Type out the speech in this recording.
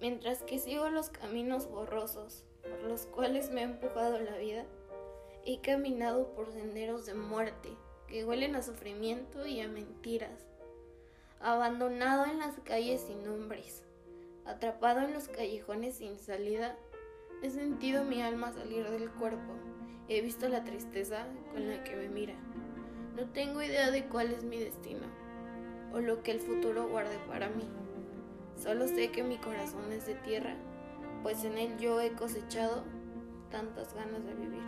Mientras que sigo los caminos borrosos por los cuales me ha empujado la vida, he caminado por senderos de muerte que huelen a sufrimiento y a mentiras, abandonado en las calles sin nombres, atrapado en los callejones sin salida, he sentido mi alma salir del cuerpo, he visto la tristeza con la que me mira. No tengo idea de cuál es mi destino o lo que el futuro guarde para mí. Solo sé que mi corazón es de tierra, pues en él yo he cosechado tantas ganas de vivir.